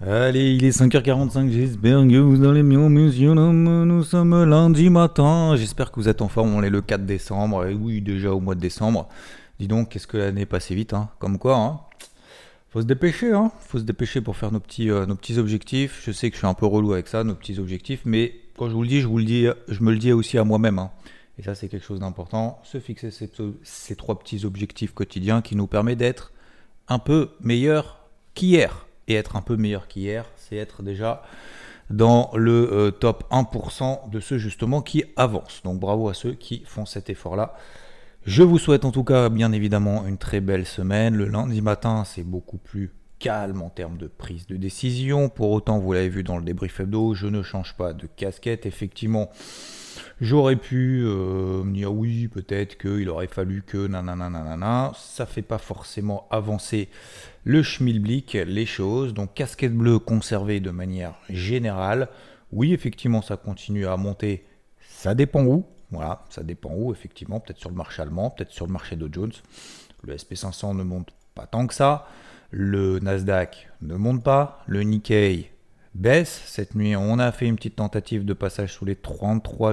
Allez, il est 5h45, j'espère que vous allez bien, monsieur, nous sommes lundi matin, j'espère que vous êtes en forme, on est le 4 décembre, et oui, déjà au mois de décembre. Dis donc, qu'est-ce que l'année est passée vite, hein comme quoi, hein faut se dépêcher, hein faut se dépêcher pour faire nos petits, euh, nos petits objectifs. Je sais que je suis un peu relou avec ça, nos petits objectifs, mais quand je vous le dis, je vous le dis, je me le dis aussi à moi-même. hein. Et ça, c'est quelque chose d'important. Se fixer ces, trois petits objectifs quotidiens qui nous permet d'être un peu meilleur qu'hier. Et être un peu meilleur qu'hier, c'est être déjà dans le euh, top 1% de ceux justement qui avancent. Donc bravo à ceux qui font cet effort-là. Je vous souhaite en tout cas bien évidemment une très belle semaine. Le lundi matin, c'est beaucoup plus calme en termes de prise de décision. Pour autant, vous l'avez vu dans le débrief hebdo, je ne change pas de casquette. Effectivement, j'aurais pu euh, me dire oui, peut-être qu'il aurait fallu que nanana nanana. Ça fait pas forcément avancer le schmilblick, les choses. Donc casquette bleue conservée de manière générale. Oui, effectivement, ça continue à monter. Ça dépend où. Voilà, ça dépend où, effectivement. Peut-être sur le marché allemand, peut-être sur le marché Dow Jones. Le SP500 ne monte pas tant que ça. Le Nasdaq ne monte pas. Le Nikkei baisse. Cette nuit, on a fait une petite tentative de passage sous les 33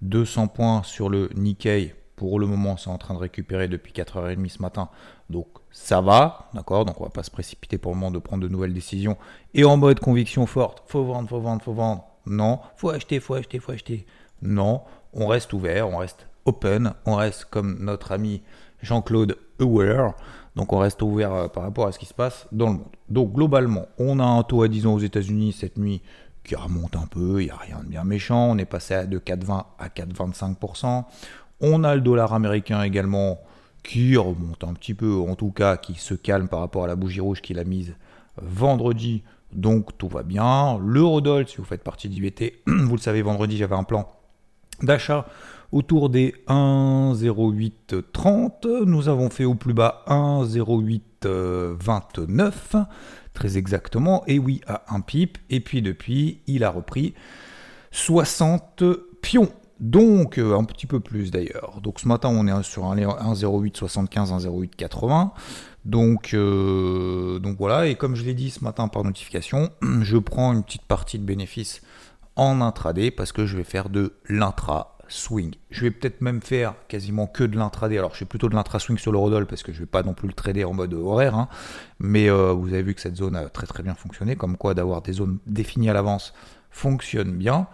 200 points sur le Nikkei. Pour le moment, c'est en train de récupérer depuis 4h30 ce matin. Donc ça va, d'accord Donc on va pas se précipiter pour le moment de prendre de nouvelles décisions. Et en mode conviction forte, faut vendre, faut vendre, faut vendre. Non, faut acheter, faut acheter, faut acheter. Non, on reste ouvert, on reste open, on reste comme notre ami Jean-Claude Aware. Donc on reste ouvert euh, par rapport à ce qui se passe dans le monde. Donc globalement, on a un taux à 10 ans aux États-Unis cette nuit qui remonte un peu, il n'y a rien de bien méchant. On est passé de 4,20 à 4,25%. On a le dollar américain également qui remonte un petit peu, en tout cas qui se calme par rapport à la bougie rouge qu'il a mise vendredi. Donc tout va bien. L'eurodoll, si vous faites partie d'IBT, vous le savez, vendredi j'avais un plan d'achat autour des 1,0830. Nous avons fait au plus bas 1,0829, très exactement. Et oui, à un pip. Et puis depuis, il a repris 60 pions. Donc, euh, un petit peu plus d'ailleurs. Donc, ce matin, on est sur un 1,0875, 1,0880. Donc, euh, donc voilà. Et comme je l'ai dit ce matin par notification, je prends une petite partie de bénéfice en intraday parce que je vais faire de l'intra swing. Je vais peut-être même faire quasiment que de l'intraday. Alors je fais plutôt de l'intra-swing sur le Rodol parce que je vais pas non plus le trader en mode horaire. hein. Mais euh, vous avez vu que cette zone a très très bien fonctionné. Comme quoi d'avoir des zones définies à l'avance fonctionne bien.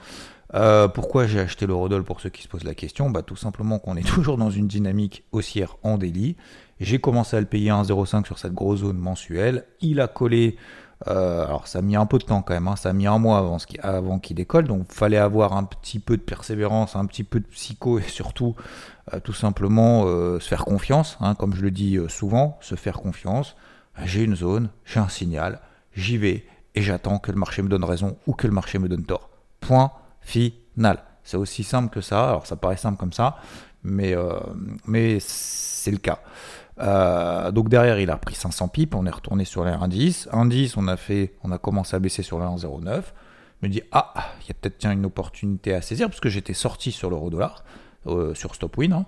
Euh, pourquoi j'ai acheté le Rodol pour ceux qui se posent la question bah, Tout simplement qu'on est toujours dans une dynamique haussière en délit. J'ai commencé à le payer à 1,05 sur cette grosse zone mensuelle. Il a collé euh, alors ça a mis un peu de temps quand même, hein. ça a mis un mois avant, ce qui- avant qu'il décolle, donc il fallait avoir un petit peu de persévérance, un petit peu de psycho et surtout euh, tout simplement se faire confiance, hein, comme je le dis souvent, se faire confiance. J'ai une zone, j'ai un signal, j'y vais et j'attends que le marché me donne raison ou que le marché me donne tort. Point final. C'est aussi simple que ça, alors ça paraît simple comme ça, mais, euh, mais c'est le cas. Euh, donc derrière, il a pris 500 pips, on est retourné sur les 1,10. 1,10, on a on a commencé à baisser sur le 1,09. Je me dis ah, il y a peut-être une opportunité à saisir parce que j'étais sorti sur l'euro dollar euh, sur stop win. hein.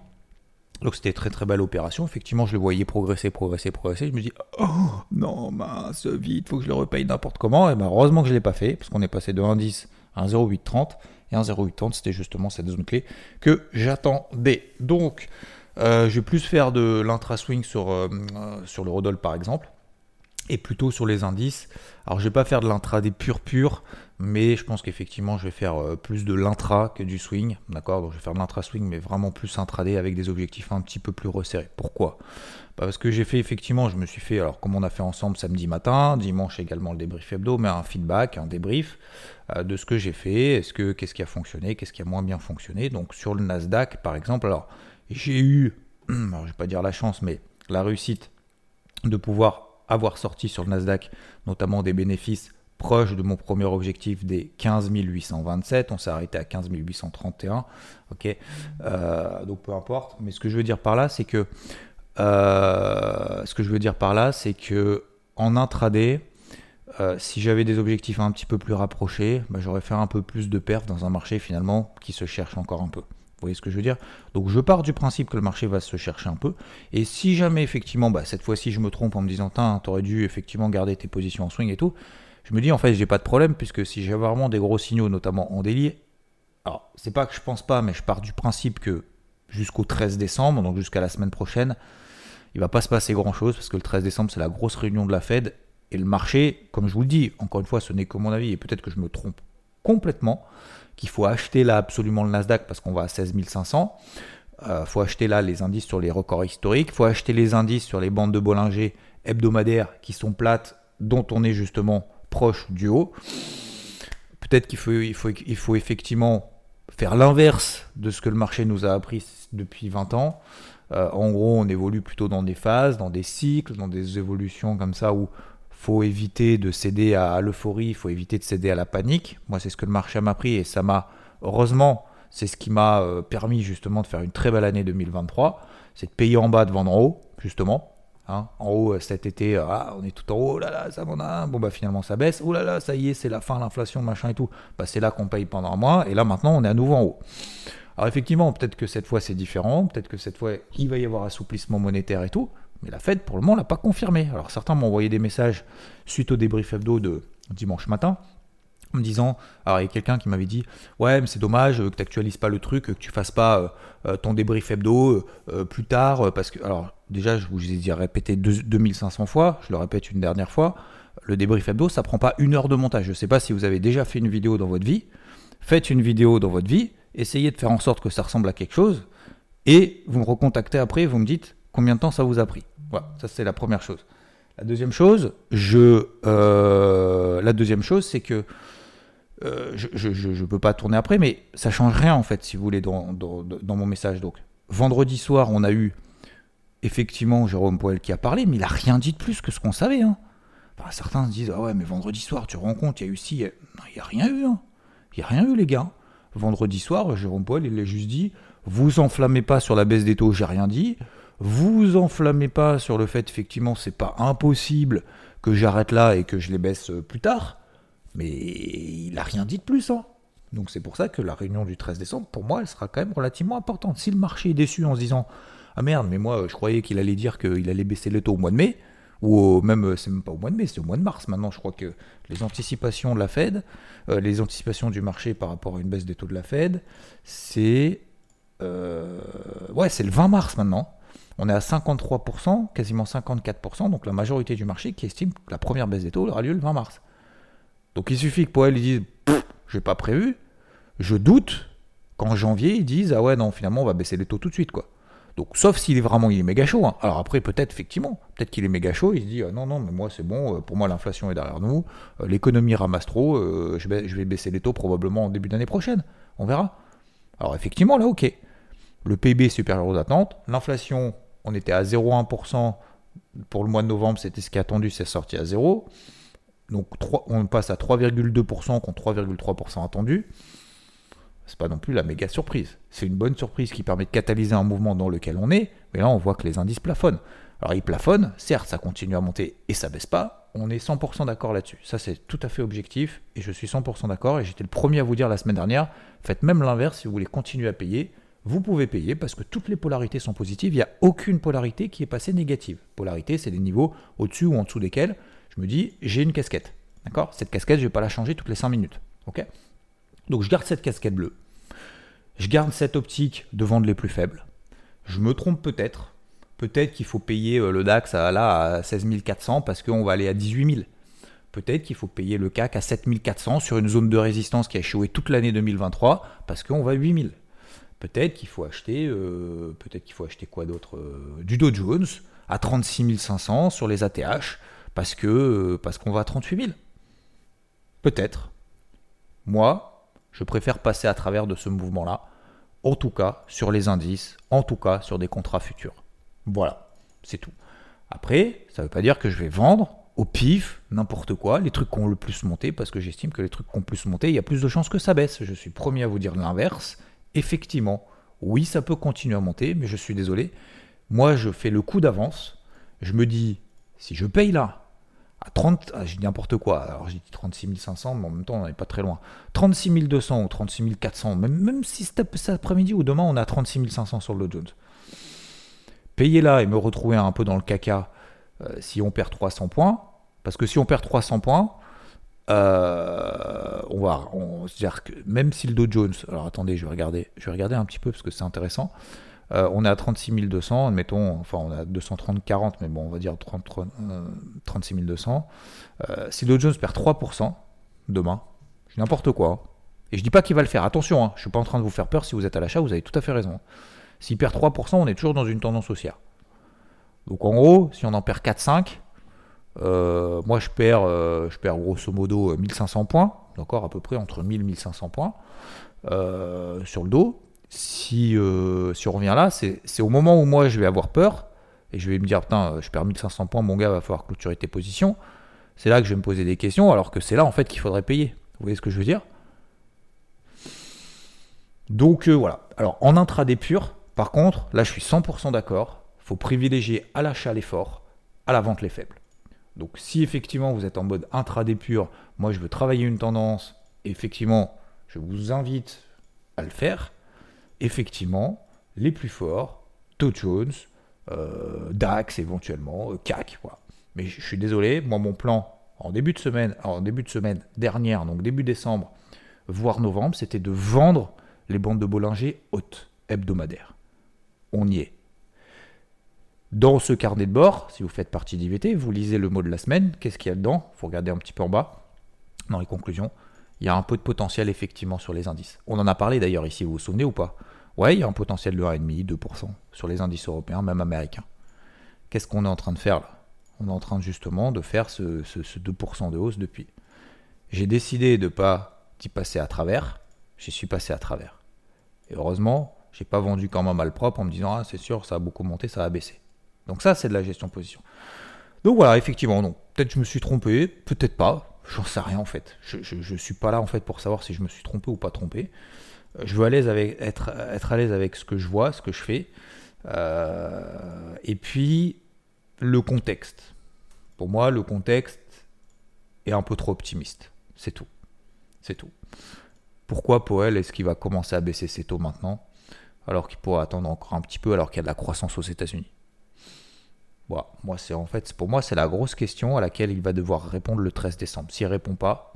Donc c'était très très belle opération. Effectivement, je le voyais progresser, progresser, progresser. Je me dis oh non mince, vite, faut que je le repaye n'importe comment. Et ben heureusement que je l'ai pas fait parce qu'on est passé de 1,10 à 1,0830 et 1,0830 c'était justement cette zone clé que j'attendais. Donc euh, je vais plus faire de l'intra-swing sur, euh, sur le Rodol par exemple, et plutôt sur les indices. Alors je vais pas faire de l'intraday pur pur, mais je pense qu'effectivement je vais faire euh, plus de l'intra que du swing, d'accord? Donc je vais faire de l'intra-swing, mais vraiment plus intraday avec des objectifs un petit peu plus resserrés. Pourquoi? Bah, Parce que j'ai fait effectivement, je me suis fait, alors comme on a fait ensemble samedi matin, dimanche également le débrief hebdo, mais un feedback, un débrief de ce que j'ai fait, est-ce que qu'est-ce qui a fonctionné, qu'est-ce qui a moins bien fonctionné. Donc sur le Nasdaq par exemple, alors j'ai eu, alors, je vais pas dire la chance, mais la réussite de pouvoir avoir sorti sur le Nasdaq notamment des bénéfices proches de mon premier objectif des 15 827. On s'est arrêté à 15 831. Ok, euh, donc peu importe. Mais ce que je veux dire par là, c'est que euh, ce que je veux dire par là, c'est que en intraday, euh, si j'avais des objectifs un petit peu plus rapprochés, bah, j'aurais fait un peu plus de perf dans un marché finalement qui se cherche encore un peu. Vous voyez ce que je veux dire? Donc je pars du principe que le marché va se chercher un peu. Et si jamais effectivement, bah, cette fois-ci je me trompe en me disant, t'aurais dû effectivement garder tes positions en swing et tout, je me dis en fait j'ai pas de problème puisque si j'ai vraiment des gros signaux, notamment en délit, alors c'est pas que je pense pas, mais je pars du principe que jusqu'au 13 décembre, donc jusqu'à la semaine prochaine, il va pas se passer grand chose parce que le 13 décembre c'est la grosse réunion de la Fed et le marché, comme je vous le dis, encore une fois ce n'est que mon avis et peut-être que je me trompe complètement, qu'il faut acheter là absolument le Nasdaq parce qu'on va à 16 500. Il faut acheter là les indices sur les records historiques. Il faut acheter les indices sur les bandes de Bollinger hebdomadaires qui sont plates, dont on est justement proche du haut. Peut-être qu'il faut, il faut, il faut effectivement faire l'inverse de ce que le marché nous a appris depuis 20 ans. Euh, en gros, on évolue plutôt dans des phases, dans des cycles, dans des évolutions comme ça où faut éviter de céder à l'euphorie, il faut éviter de céder à la panique. Moi, c'est ce que le marché m'a pris et ça m'a, heureusement, c'est ce qui m'a euh, permis justement de faire une très belle année 2023. C'est de payer en bas, de vendre en haut, justement. Hein. en haut, euh, cet été, euh, ah, on est tout en haut, oh là là, ça m'en a. Bon, bah finalement, ça baisse. Oh là là, ça y est, c'est la fin, l'inflation, machin et tout. Bah, c'est là qu'on paye pendant un mois. Et là, maintenant, on est à nouveau en haut. Alors, effectivement, peut-être que cette fois, c'est différent. Peut-être que cette fois, il va y avoir assouplissement monétaire et tout. Mais la Fed, pour le moment, l'a pas confirmé. Alors certains m'ont envoyé des messages suite au débrief hebdo de dimanche matin, en me disant, alors il y a quelqu'un qui m'avait dit, ouais, mais c'est dommage que tu n'actualises pas le truc, que tu fasses pas euh, euh, ton débrief hebdo euh, plus tard, parce que, alors déjà, je vous ai dit répété 2500 fois, je le répète une dernière fois, le débrief hebdo, ça prend pas une heure de montage. Je ne sais pas si vous avez déjà fait une vidéo dans votre vie, faites une vidéo dans votre vie, essayez de faire en sorte que ça ressemble à quelque chose, et vous me recontactez après, vous me dites, combien de temps ça vous a pris. Voilà, ça c'est la première chose. La deuxième chose, je, euh, la deuxième chose, c'est que euh, je ne peux pas tourner après, mais ça change rien en fait, si vous voulez, dans, mon message. Donc, vendredi soir, on a eu effectivement Jérôme Poel qui a parlé, mais il a rien dit de plus que ce qu'on savait. Hein. certains se disent ah ouais, mais vendredi soir, tu te rends compte, il y a eu si, il n'y a rien eu. Hein. Il n'y a rien eu, les gars. Vendredi soir, Jérôme Poel, il l'a juste dit vous enflammez pas sur la baisse des taux, j'ai rien dit. Vous enflammez pas sur le fait, effectivement, c'est pas impossible que j'arrête là et que je les baisse euh, plus tard. Mais il n'a rien dit de plus. Hein. Donc c'est pour ça que la réunion du 13 décembre, pour moi, elle sera quand même relativement importante. Si le marché est déçu en se disant Ah merde, mais moi je croyais qu'il allait dire qu'il allait baisser le taux au mois de mai, ou même, euh, c'est même pas au mois de mai, c'est au mois de mars maintenant, je crois que les anticipations de la Fed, euh, les anticipations du marché par rapport à une baisse des taux de la Fed, c'est. ouais, c'est le 20 mars maintenant. On est à 53%, quasiment 54%, donc la majorité du marché qui estime que la première baisse des taux aura lieu le 20 mars. Donc il suffit que Powell dise j'ai pas prévu, je doute qu'en janvier ils disent ah ouais non finalement on va baisser les taux tout de suite quoi. Donc sauf s'il est vraiment il est méga chaud. Hein. Alors après peut-être effectivement, peut-être qu'il est méga chaud, il se dit ah, non non mais moi c'est bon, euh, pour moi l'inflation est derrière nous, euh, l'économie ramasse trop, je, vais, je vais baisser les taux probablement en début d'année prochaine, on verra. Alors effectivement là ok, le PIB est supérieur aux attentes, l'inflation on était à 0,1% pour le mois de novembre, c'était ce qui est attendu, c'est sorti à 0. Donc on passe à 3,2% contre 3,3% attendu. C'est pas non plus la méga surprise. C'est une bonne surprise qui permet de catalyser un mouvement dans lequel on est, mais là on voit que les indices plafonnent. Alors ils plafonnent, certes ça continue à monter et ça baisse pas, on est 100% d'accord là-dessus. Ça c'est tout à fait objectif et je suis 100% d'accord et j'étais le premier à vous dire la semaine dernière, faites même l'inverse si vous voulez continuer à payer, vous pouvez payer parce que toutes les polarités sont positives. Il n'y a aucune polarité qui est passée négative. Polarité, c'est des niveaux au-dessus ou en dessous desquels je me dis j'ai une casquette. D'accord? Cette casquette, je ne vais pas la changer toutes les 5 minutes. Ok? Donc je garde cette casquette bleue. Je garde cette optique de vendre les plus faibles. Je me trompe peut-être. Peut-être qu'il faut payer euh, le DAX à, là, à 16 400 parce qu'on va aller à 18 000. Peut-être qu'il faut payer le CAC à 7 400 sur une zone de résistance qui a échoué toute l'année 2023 parce qu'on va à 8 000. Peut-être qu'il faut acheter, euh, peut-être qu'il faut acheter quoi d'autre euh, Du Dow Jones à 36 500 sur les ATH parce que euh, parce qu'on va à 38 000. Peut-être. Moi, je préfère passer à travers de ce mouvement-là, en tout cas sur les indices, en tout cas sur des contrats futurs. Voilà, c'est tout. Après, ça ne veut pas dire que je vais vendre au pif, n'importe quoi, les trucs qui ont le plus monté, parce que j'estime que les trucs qui ont le plus monté, il y a plus de chances que ça baisse. Je suis premier à vous dire l'inverse. Effectivement, oui, ça peut continuer à monter, mais je suis désolé. Moi, je fais le coup d'avance. Je me dis, si je paye là, à 30, ah, j'ai n'importe quoi, alors j'ai dit 36 500, mais en même temps, on n'est pas très loin. 36 200 ou 36 400, même, même si cet après-midi ou demain, on a 36 500 sur le Jones. Payer là et me retrouver un peu dans le caca euh, si on perd 300 points, parce que si on perd 300 points, euh, on va, on, dire que même si le Dow Jones, alors attendez, je vais regarder, je vais regarder un petit peu parce que c'est intéressant. Euh, on est à 36 200, admettons, enfin on a 230, 40, mais bon, on va dire 30, 36 200. si le Dow Jones perd 3% demain, je n'importe quoi. Hein. Et je dis pas qu'il va le faire, attention, hein, je suis pas en train de vous faire peur, si vous êtes à l'achat, vous avez tout à fait raison. S'il perd 3%, on est toujours dans une tendance haussière. Donc en gros, si on en perd 4-5, euh, moi je perds, euh, je perds grosso modo 1500 points, d'accord, à peu près entre 1000 et 1500 points euh, sur le dos. Si, si on revient là, c'est au moment où moi je vais avoir peur et je vais me dire putain, je perds 1500 points, mon gars, va falloir clôturer tes positions. C'est là que je vais me poser des questions, alors que c'est là en fait qu'il faudrait payer. Vous voyez ce que je veux dire? Donc voilà. Alors en intraday pur, par contre, là je suis 100% d'accord faut privilégier à l'achat les forts, à la vente les faibles. Donc si effectivement vous êtes en mode intraday moi je veux travailler une tendance, effectivement je vous invite à le faire. Effectivement, les plus forts, Dow Jones, euh, DAX éventuellement, euh, CAC. Mais je suis désolé, moi mon plan en début de semaine, en début de semaine dernière, donc début décembre, voire novembre, c'était de vendre les bandes de Bollinger hautes hebdomadaires. On y est. Dans ce carnet de bord, si vous faites partie d'IVT, vous lisez le mot de la semaine. Qu'est-ce qu'il y a dedans Il faut regarder un petit peu en bas, dans les conclusions. Il y a un peu de potentiel effectivement sur les indices. On en a parlé d'ailleurs ici, vous vous souvenez ou pas? Ouais, il y a un potentiel de 1,5, 2% sur les indices européens, même américains. Qu'est-ce qu'on est en train de faire là? On est en train justement de faire ce, 2% de hausse depuis. J'ai décidé de ne pas d'y passer à travers. J'y suis passé à travers. Et heureusement, j'ai pas vendu quand même mal propre en me disant ah c'est sûr ça a beaucoup monté, ça a baissé. Donc ça, c'est de la gestion de position. Donc voilà, effectivement, donc peut-être je me suis trompé, peut-être pas, j'en sais rien en fait. Je ne suis pas là en fait pour savoir si je me suis trompé ou pas trompé. Euh, je veux être, à l'aise avec ce que je vois, ce que je fais. Euh, et puis, le contexte. Pour moi, le contexte est un peu trop optimiste. C'est tout. C'est tout. Pourquoi Powell est-ce qu'il va commencer à baisser ses taux maintenant alors qu'il pourrait attendre encore un petit peu alors qu'il y a de la croissance aux États-Unis? Moi, c'est en fait, pour moi, c'est la grosse question à laquelle il va devoir répondre le 13 décembre. S'il répond pas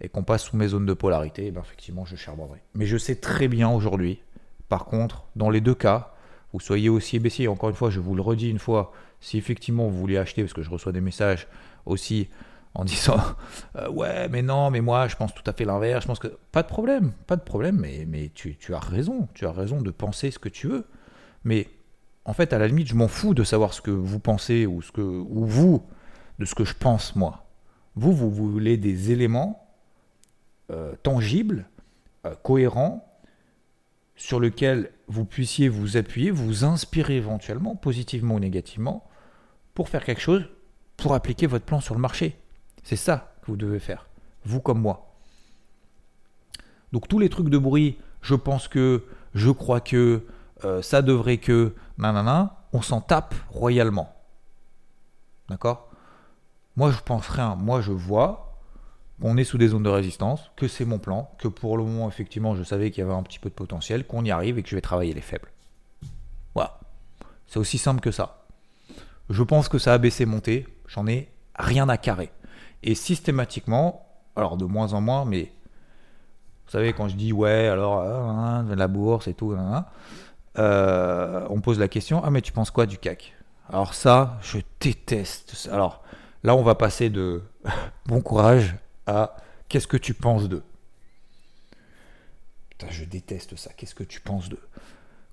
et qu'on passe sous mes zones de polarité, eh ben, effectivement, je charbonnerai. Mais je sais très bien aujourd'hui, par contre, dans les deux cas, vous soyez aussi baissier. Encore une fois, je vous le redis une fois, si effectivement vous voulez acheter, parce que je reçois des messages aussi en disant euh, ouais mais non mais moi je pense tout à fait l'inverse je pense que pas de problème pas de problème mais, mais tu, tu, as raison tu as raison de penser ce que tu veux mais en fait, à la limite, je m'en fous de savoir ce que vous pensez ou, ce que, ou vous, de ce que je pense moi. Vous, vous voulez des éléments euh, tangibles, euh, cohérents, sur lesquels vous puissiez vous appuyer, vous inspirer éventuellement, positivement ou négativement, pour faire quelque chose, pour appliquer votre plan sur le marché. C'est ça que vous devez faire, vous comme moi. Donc tous les trucs de bruit, je pense que, je crois que, euh, ça devrait que, nanana, on s'en tape royalement. D'accord? Moi, je pense rien. Moi, je vois qu'on est sous des zones de résistance, que c'est mon plan, que pour le moment, effectivement, je savais qu'il y avait un petit peu de potentiel, qu'on y arrive et que je vais travailler les faibles. Voilà. C'est aussi simple que ça. Je pense que ça a baissé, monté. J'en ai rien à carrer. Et systématiquement, alors de moins en moins, mais vous savez, quand je dis ouais, alors hein, la bourse et tout, euh, on pose la question Ah, mais tu penses quoi du CAC? Alors, ça, je déteste. Alors, là, on va passer de bon courage à Qu'est-ce que tu penses de Putain, je déteste ça. Qu'est-ce que tu penses de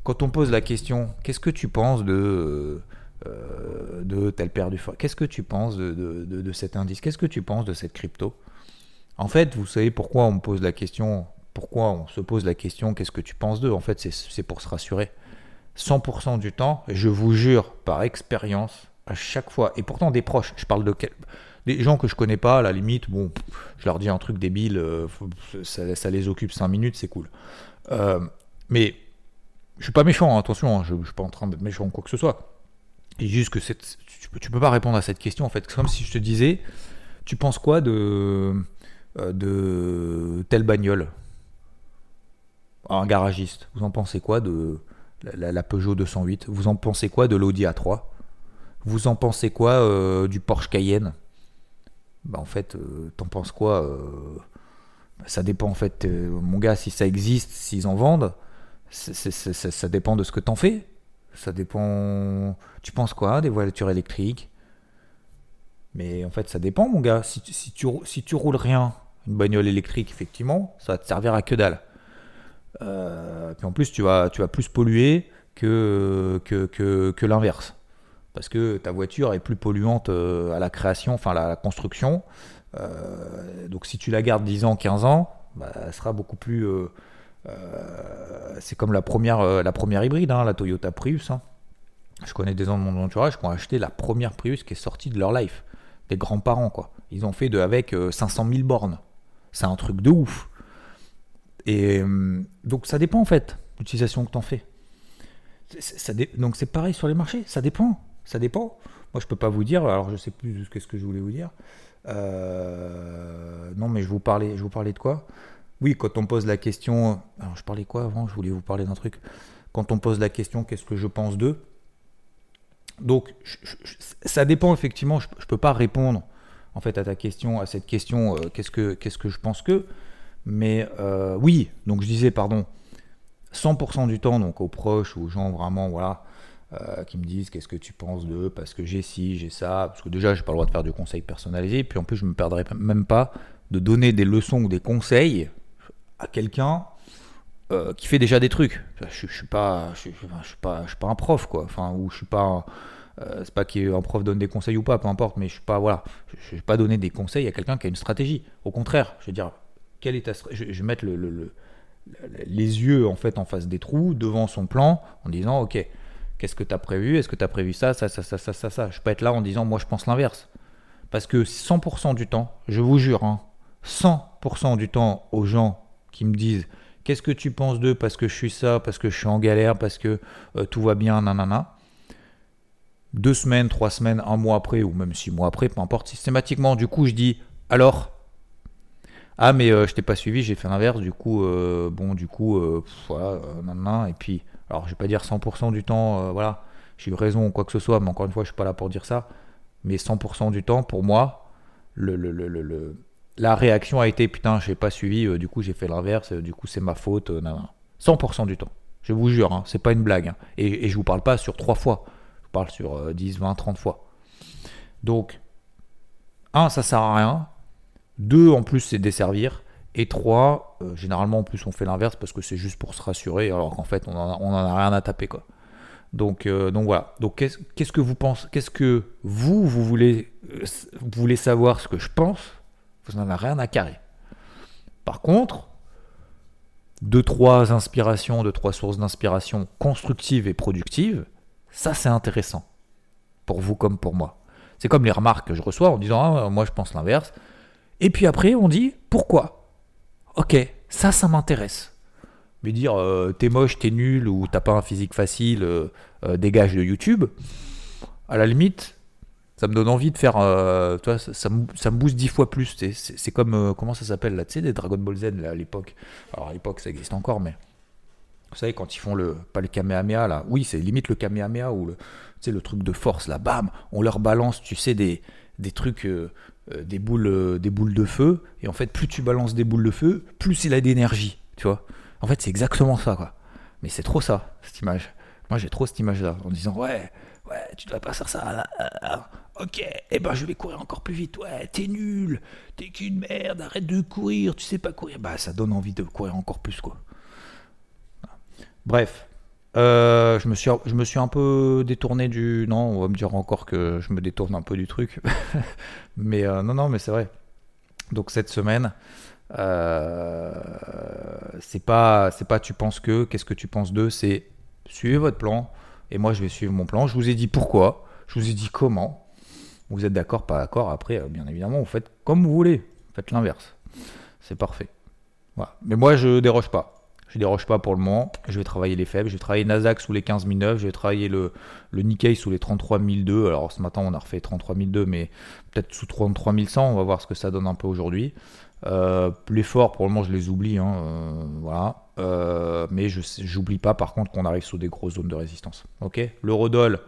Quand on pose la question Qu'est-ce que tu penses de. Euh, de telle paire du Qu'est-ce que tu penses de, de cet indice? Qu'est-ce que tu penses de cette crypto? En fait, vous savez pourquoi on me pose la question pourquoi on se pose la question qu'est-ce que tu penses d'eux? En fait, c'est pour se rassurer. 100% du temps, je vous jure par expérience, à chaque fois, et pourtant des proches, je parle de des gens que je connais pas, à la limite, bon, je leur dis un truc débile, euh, ça, les occupe 5 minutes, c'est cool. Euh, mais je suis pas méchant, hein, attention, hein, je, ne suis pas en train d'être méchant ou quoi que ce soit. Et juste que tu, peux, tu peux pas répondre à cette question en fait. C'est comme si je te disais, tu penses quoi de, euh, de telle bagnole? Un garagiste, vous en pensez quoi de la, Peugeot 208 Vous en pensez quoi de l'Audi A3 Vous en pensez quoi euh, du Porsche Cayenne? Bah, En fait, euh, t'en penses quoi bah, Ça dépend en fait, mon gars, si ça existe, s'ils en vendent, ça dépend de ce que t'en fais. Ça dépend. Tu penses quoi Des voitures électriques? Mais en fait, ça dépend, mon gars. Si, si, tu, si tu roules rien, une bagnole électrique, effectivement, ça va te servir à que dalle. Euh, puis en plus, tu vas, tu vas plus polluer que, que, que, l'inverse. Parce que ta voiture est plus polluante euh, à la création, enfin à la construction. Euh, donc si tu la gardes 10 ans, 15 ans, bah, elle sera beaucoup plus c'est comme la première, la première hybride, hein, la Toyota Prius. Hein. Je connais des gens de mon entourage qui ont acheté la première Prius qui est sortie de leur life. Des grands-parents, quoi. Ils ont fait de, avec 500 euh, 000 bornes. C'est un truc de ouf. Et donc ça dépend en fait, l'utilisation que tu en fais. Donc c'est pareil sur les marchés, ça dépend. Ça dépend. Moi je peux pas vous dire, alors je sais plus ce que je voulais vous dire. non mais je vous parlais, je vous parlais de quoi? Oui, quand on pose la question. Alors, je parlais quoi avant? Je voulais vous parler d'un truc. Quand on pose la question, qu'est-ce que je pense d'eux? Donc, ça dépend effectivement. Je ne peux pas répondre en fait à ta question, à cette question. Euh, qu'est-ce que qu'est-ce que je pense que Mais euh, oui. Donc, je disais, pardon. 100% du temps, donc aux proches aux gens vraiment, voilà, euh, qui me disent qu'est-ce que tu penses d'eux, parce que j'ai ci, j'ai ça, parce que déjà, j'ai pas le droit de faire du conseil personnalisé, puis en plus, je me perdrai même pas de donner des leçons ou des conseils à quelqu'un euh, qui fait déjà des trucs. Je, je suis pas, je, suis pas, un prof quoi. Enfin, ou je suis pas, c'est pas qu'un prof donne des conseils ou pas, peu importe. Mais je suis pas, voilà, je, vais pas donner des conseils à quelqu'un qui a une stratégie. Au contraire, je veux dire, quelle est je, vais mettre le, le, les yeux en fait en face des trous devant son plan en disant, ok, qu'est-ce que tu as prévu? Est-ce que tu as prévu ça, ça, ça, ça, ça, ça, ça? Je peux être là en disant, moi je pense l'inverse. Parce que 100% du temps, je vous jure, hein, 100% du temps aux gens qui me disent qu'est-ce que tu penses d'eux parce que je suis ça, parce que je suis en galère, parce que euh, tout va bien, nanana. Deux semaines, trois semaines, un mois après, ou même six mois après, peu importe, systématiquement, du coup, je dis alors ah mais euh, je t'ai pas suivi, j'ai fait l'inverse, du coup euh, bon du coup voilà nanana et puis alors je vais pas dire 100% du temps voilà j'ai eu raison ou quoi que ce soit, mais encore une fois je suis pas là pour dire ça, mais 100% du temps pour moi le, la réaction a été putain, j'ai pas suivi, euh, du coup j'ai fait l'inverse, euh, du coup c'est ma faute. 100% euh, du temps. Je vous jure, hein, c'est pas une blague. Hein. Et, je vous parle pas sur 3 fois. Je vous parle sur 10, 20, 30 fois. Donc, 1, ça sert à rien. 2, en plus, c'est desservir. Et 3, généralement, en plus, on fait l'inverse parce que c'est juste pour se rassurer, alors qu'en fait, on en, a, rien à taper. quoi. Donc, donc voilà. Donc qu'est-ce que vous pensez Qu'est-ce que voulez, vous voulez savoir ce que je pense vous n'en avez rien à carrer. Par contre, deux, trois inspirations, deux, trois sources d'inspiration constructives et productives, ça c'est intéressant. Pour vous comme pour moi. C'est comme les remarques que je reçois en disant ah, moi je pense l'inverse. Et puis après on dit pourquoi? Ok, ça ça m'intéresse. Mais dire euh, t'es moche, t'es nul ou t'as pas un physique facile, euh, euh, dégage de YouTube, à la limite, ça me donne envie de faire. Tu vois, ça, me, ça, me, booste dix fois plus. C'est comme. Comment ça s'appelle là Tu sais, des Dragon Ball Z là, à l'époque. Alors à l'époque, ça existe encore, mais. Vous savez, quand ils font le. Pas le Kamehameha là. Oui, c'est limite le Kamehameha ou le. Tu sais, le truc de force là. Bam On leur balance, tu sais, des trucs. Euh, des, boules, des boules de feu. Et en fait, plus tu balances des boules de feu, plus il a d'énergie. Tu vois En fait, c'est exactement ça, quoi. Mais c'est trop ça, cette image. Moi, j'ai trop cette image là. En disant, ouais Ouais, tu dois pas faire ça. Ok, eh ben je vais courir encore plus vite. Ouais, t'es nul, t'es qu'une merde, arrête de courir, tu sais pas courir. Bah, ça donne envie de courir encore plus, quoi. Bref, euh, je, me suis, je me suis un peu détourné du. Non, on va me dire encore que je me détourne un peu du truc. mais euh, non, non, mais c'est vrai. Donc cette semaine, euh, c'est pas, c'est pas tu penses que, qu'est-ce que tu penses d'eux, c'est suivez votre plan, et moi je vais suivre mon plan. Je vous ai dit pourquoi, je vous ai dit comment. Vous êtes d'accord, pas d'accord, après, bien évidemment, vous faites comme vous voulez, faites l'inverse. C'est parfait. Voilà. Mais moi, je déroge pas. Je déroge pas pour le moment. Je vais travailler les faibles. Je vais travailler Nasdaq sous les 15 009. Je vais travailler le, le Nikkei sous les 33 002. Alors ce matin, on a refait 33 002, mais peut-être sous 33 100. On va voir ce que ça donne un peu aujourd'hui. Euh, les forts, pour le moment, je les oublie. Hein, euh, voilà. Euh, mais je n'oublie pas, par contre, qu'on arrive sous des grosses zones de résistance. Ok? L'eurodoll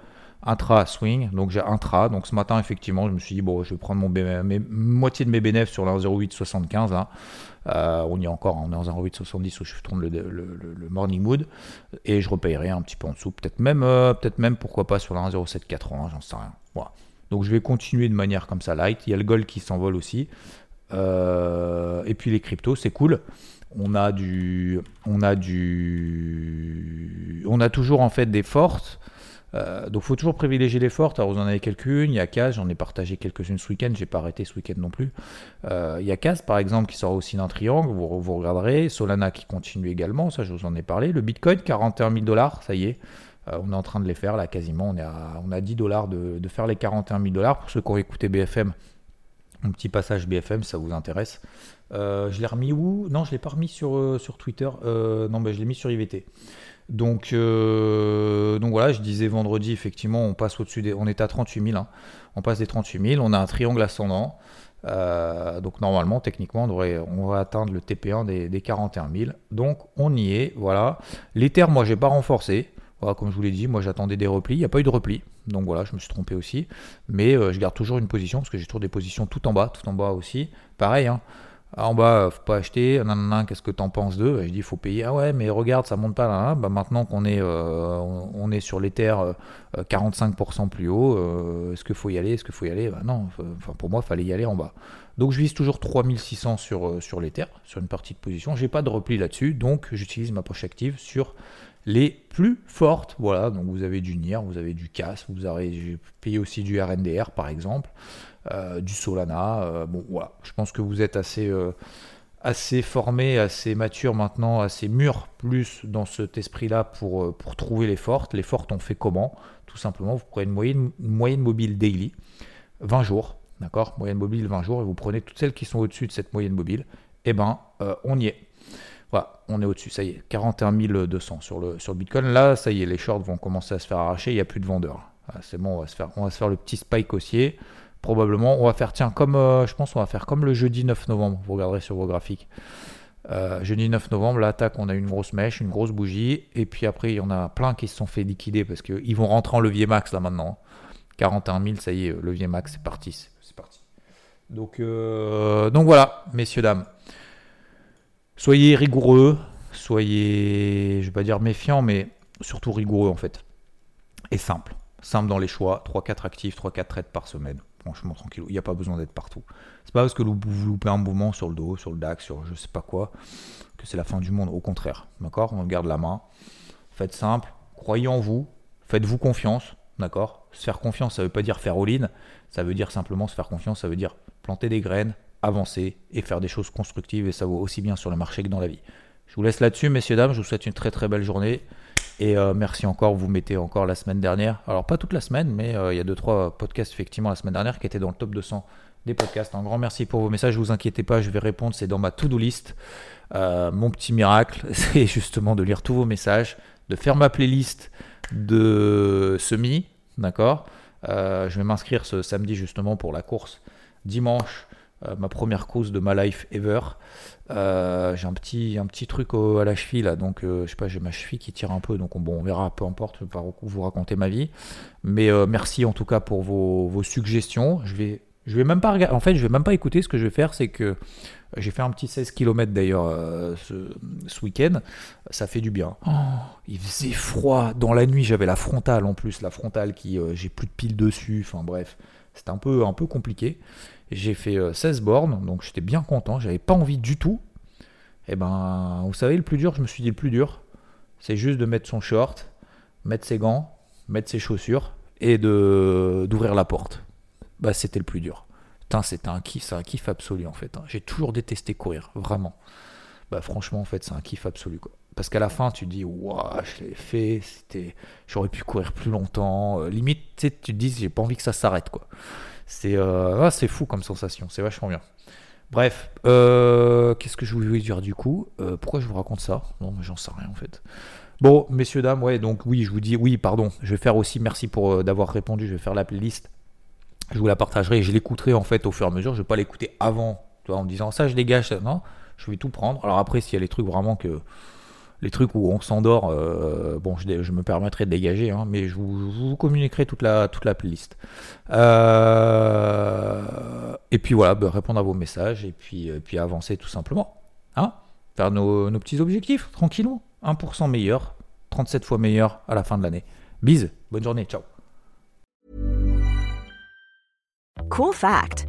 intra swing, donc j'ai intra. Donc ce matin, effectivement, je me suis dit, bon, je vais prendre mon moitié de mes bénéfices sur la 0,875. Là. Euh, on y est encore, on est en 0,870 où je tourne le, le, morning mood et je repayerai un petit peu en dessous. Peut-être même, euh, pourquoi pas sur la 1,0780, j'en sais rien. Donc je vais continuer de manière comme ça light. Il y a le gold qui s'envole aussi. Euh, et puis les cryptos, c'est cool. On a du, on a du, on a toujours en fait des fortes. Euh, donc faut toujours privilégier les fortes. Alors vous en avez quelques-unes. Il y a Kaz, j'en ai partagé quelques-unes ce week-end. J'ai pas arrêté ce week-end non plus. Euh, il y a Kaz par exemple qui sort aussi d'un triangle. Vous, regarderez. Solana qui continue également. Ça je vous en ai parlé. Le Bitcoin 41 000 dollars. Ça y est. Euh, on est en train de les faire là quasiment. On a 10 dollars de, faire les 41 000 dollars. Pour ceux qui ont écouté BFM, un petit passage BFM, ça vous intéresse. je l'ai remis où? Non, je l'ai pas remis sur, sur Twitter. non, mais je l'ai mis sur IVT. Donc, euh, donc voilà, je disais vendredi, effectivement, on passe au-dessus des. On est à 38 000. Hein. On passe des 38 000. On a un triangle ascendant. Euh, donc normalement, techniquement, on, va atteindre le TP1 des, 41 000. Donc on y est. Voilà. L'Ether, moi, j'ai pas renforcé. Comme je vous l'ai dit, moi j'attendais des replis. Il n'y a pas eu de repli. Donc voilà, je me suis trompé aussi. Mais euh, je garde toujours une position parce que j'ai toujours des positions tout en bas, tout en bas aussi. Pareil, hein. Ah, en bas, faut pas acheter. Qu'est-ce que t'en penses d'eux? Je dis, faut payer. Ah ouais, mais regarde, ça monte pas là. Bah, maintenant qu'on est, euh, sur les terres 45% plus haut, euh, est-ce qu'il faut y aller? Est-ce qu'il faut y aller? Bah, Non. Pour moi, il fallait y aller en bas. Donc, je vise toujours 3600 sur, euh, sur les terres, sur une partie de position. J'ai pas de repli là-dessus, donc j'utilise ma poche active sur les plus fortes. Voilà, donc vous avez du NIR, vous avez du CAS, vous avez payé aussi du RNDR par exemple. Euh, du Solana. Euh, je pense que vous êtes assez, euh, assez formé, assez mature maintenant, assez mûr plus dans cet esprit-là pour, pour trouver les fortes. Les fortes, on fait comment? Tout simplement, vous prenez une moyenne, mobile daily, 20 jours, d'accord? Moyenne mobile 20 jours, et vous prenez toutes celles qui sont au-dessus de cette moyenne mobile, et eh ben on y est. Voilà, on est au-dessus, ça y est, 41 200 sur le, sur Bitcoin. Là, ça y est, les shorts vont commencer à se faire arracher, il n'y a plus de vendeurs. c'est bon, on va, se faire, on va se faire le petit spike haussier probablement. On va faire, tiens, comme euh, je pense, on va faire comme le jeudi 9 novembre. Vous regarderez sur vos graphiques. Euh, jeudi 9 novembre, l'attaque, on a une grosse mèche, une grosse bougie. Et puis après, il y en a plein qui se sont fait liquider parce qu'ils vont rentrer en levier max là maintenant. 41 000, ça y est, levier max, c'est parti. C'est parti. Donc, euh, donc voilà, messieurs, dames. Soyez rigoureux, soyez, je vais pas dire méfiants, mais surtout rigoureux en fait. Et simple. Simple dans les choix. 3-4 actifs, 3-4 trades par semaine franchement tranquille. Il n'y a pas besoin d'être partout. C'est pas parce que vous loupez un mouvement sur le dos, sur le DAX, sur je sais pas quoi, que c'est la fin du monde. Au contraire, d'accord? On garde la main. Faites simple, croyez en vous, faites-vous confiance, d'accord? Se faire confiance, ça veut pas dire faire all-in, ça veut dire simplement se faire confiance, ça veut dire planter des graines, avancer et faire des choses constructives et ça vaut aussi bien sur le marché que dans la vie. Je vous laisse là-dessus, messieurs, dames. Je vous souhaite une très très belle journée. Et euh, merci encore, vous mettez encore la semaine dernière. Alors pas toute la semaine, mais euh, il y a deux trois podcasts effectivement la semaine dernière qui étaient dans le top 200 des podcasts. Un grand merci pour vos messages. Vous inquiétez pas, je vais répondre. C'est dans ma to-do list. Euh, mon petit miracle, c'est justement de lire tous vos messages, de faire ma playlist de semi, d'accord? je vais m'inscrire ce samedi justement pour la course dimanche euh, ma première course de ma life ever. Euh, j'ai un petit, un petit truc à la cheville là, donc euh, je sais pas, j'ai ma cheville qui tire un peu, donc bon, on verra, peu importe, je vais pas vous raconter ma vie. Mais merci en tout cas pour vos, vos, suggestions. Je vais, je vais même pas regarder, en fait, je vais même pas écouter. Ce que je vais faire, c'est que j'ai fait un petit 16 km d'ailleurs ce, ce week-end. Ça fait du bien. Oh, il faisait froid. Dans la nuit, j'avais la frontale en plus, la frontale qui, j'ai plus de piles dessus. Enfin bref, c'était un peu, un peu compliqué. J'ai fait 16 euh, bornes, donc j'étais bien content, j'avais pas envie du tout. Et eh ben, vous savez, le plus dur, je me suis dit le plus dur, c'est juste de mettre son short, mettre ses gants, mettre ses chaussures et de d'ouvrir la porte. Bah, c'était le plus dur. Putain, c'était un kiff, c'est un kiff absolu en fait. Hein. J'ai toujours détesté courir, vraiment. Bah, franchement, en fait, c'est un kiff absolu quoi. parce qu'à la fin, tu te dis, waouh, je l'ai fait, c'était, j'aurais pu courir plus longtemps. Euh, limite, tu te dis, j'ai pas envie que ça s'arrête, quoi. C'est euh, ah, c'est fou comme sensation, c'est vachement bien. Bref, qu'est-ce que je voulais dire du coup? Pourquoi je vous raconte ça? Non, j'en sais rien en fait. Bon, messieurs, dames, ouais, donc oui, je vous dis, oui, pardon, je vais faire aussi, merci pour d'avoir répondu, je vais faire la playlist. Je vous la partagerai je l'écouterai en fait au fur et à mesure. Je vais pas l'écouter avant, toi, en me disant ça, je dégage, non? Je vais tout prendre. Alors après, s'il y a les trucs vraiment que. Les trucs où on s'endort, euh, bon, je, me permettrai de dégager, hein, mais je vous, communiquerai toute la, toute la playlist. Euh, et puis voilà, bah, répondre à vos messages et puis, puis avancer tout simplement. Hein Faire nos, nos petits objectifs, tranquillement. 1% meilleur, 37 fois meilleur à la fin de l'année. Bise, bonne journée, ciao. Cool fact